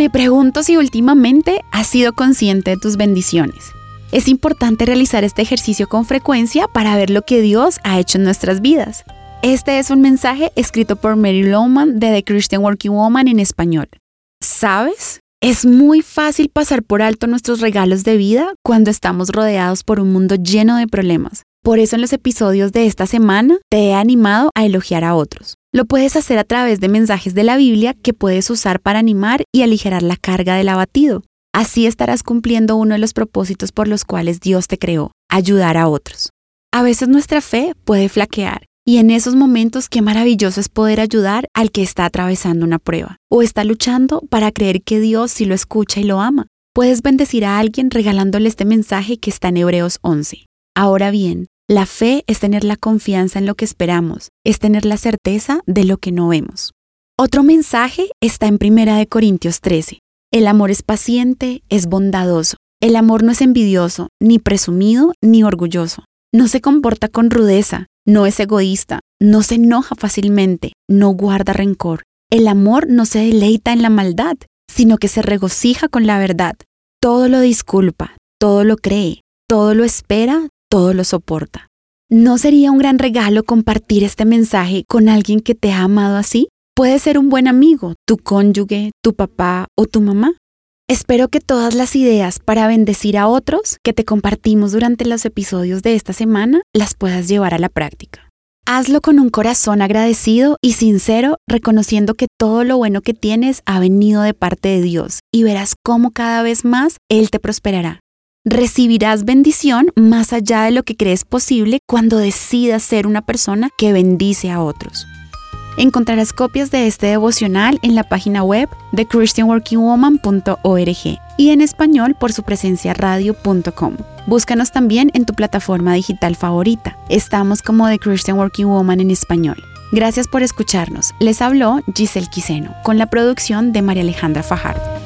Me pregunto si últimamente has sido consciente de tus bendiciones. Es importante realizar este ejercicio con frecuencia para ver lo que Dios ha hecho en nuestras vidas. Este es un mensaje escrito por Mary Lowman de The Christian Working Woman en español. ¿Sabes? Es muy fácil pasar por alto nuestros regalos de vida cuando estamos rodeados por un mundo lleno de problemas. Por eso en los episodios de esta semana te he animado a elogiar a otros. Lo puedes hacer a través de mensajes de la Biblia que puedes usar para animar y aligerar la carga del abatido. Así estarás cumpliendo uno de los propósitos por los cuales Dios te creó, ayudar a otros. A veces nuestra fe puede flaquear y en esos momentos qué maravilloso es poder ayudar al que está atravesando una prueba o está luchando para creer que Dios sí lo escucha y lo ama. Puedes bendecir a alguien regalándole este mensaje que está en Hebreos 11. Ahora bien, la fe es tener la confianza en lo que esperamos, es tener la certeza de lo que no vemos. Otro mensaje está en 1 Corintios 13. El amor es paciente, es bondadoso. El amor no es envidioso, ni presumido, ni orgulloso. No se comporta con rudeza, no es egoísta, no se enoja fácilmente, no guarda rencor. El amor no se deleita en la maldad, sino que se regocija con la verdad. Todo lo disculpa, todo lo cree, todo lo espera, todo lo soporta. ¿No sería un gran regalo compartir este mensaje con alguien que te ha amado así? Puede ser un buen amigo, tu cónyuge, tu papá o tu mamá. Espero que todas las ideas para bendecir a otros que te compartimos durante los episodios de esta semana las puedas llevar a la práctica. Hazlo con un corazón agradecido y sincero, reconociendo que todo lo bueno que tienes ha venido de parte de Dios y verás cómo cada vez más Él te prosperará. Recibirás bendición más allá de lo que crees posible cuando decidas ser una persona que bendice a otros. Encontrarás copias de este devocional en la página web de christianworkingwoman.org y en español por su presencia radio.com. Búscanos también en tu plataforma digital favorita. Estamos como The Christian Working Woman en español. Gracias por escucharnos. Les habló Giselle Quiseno con la producción de María Alejandra Fajardo.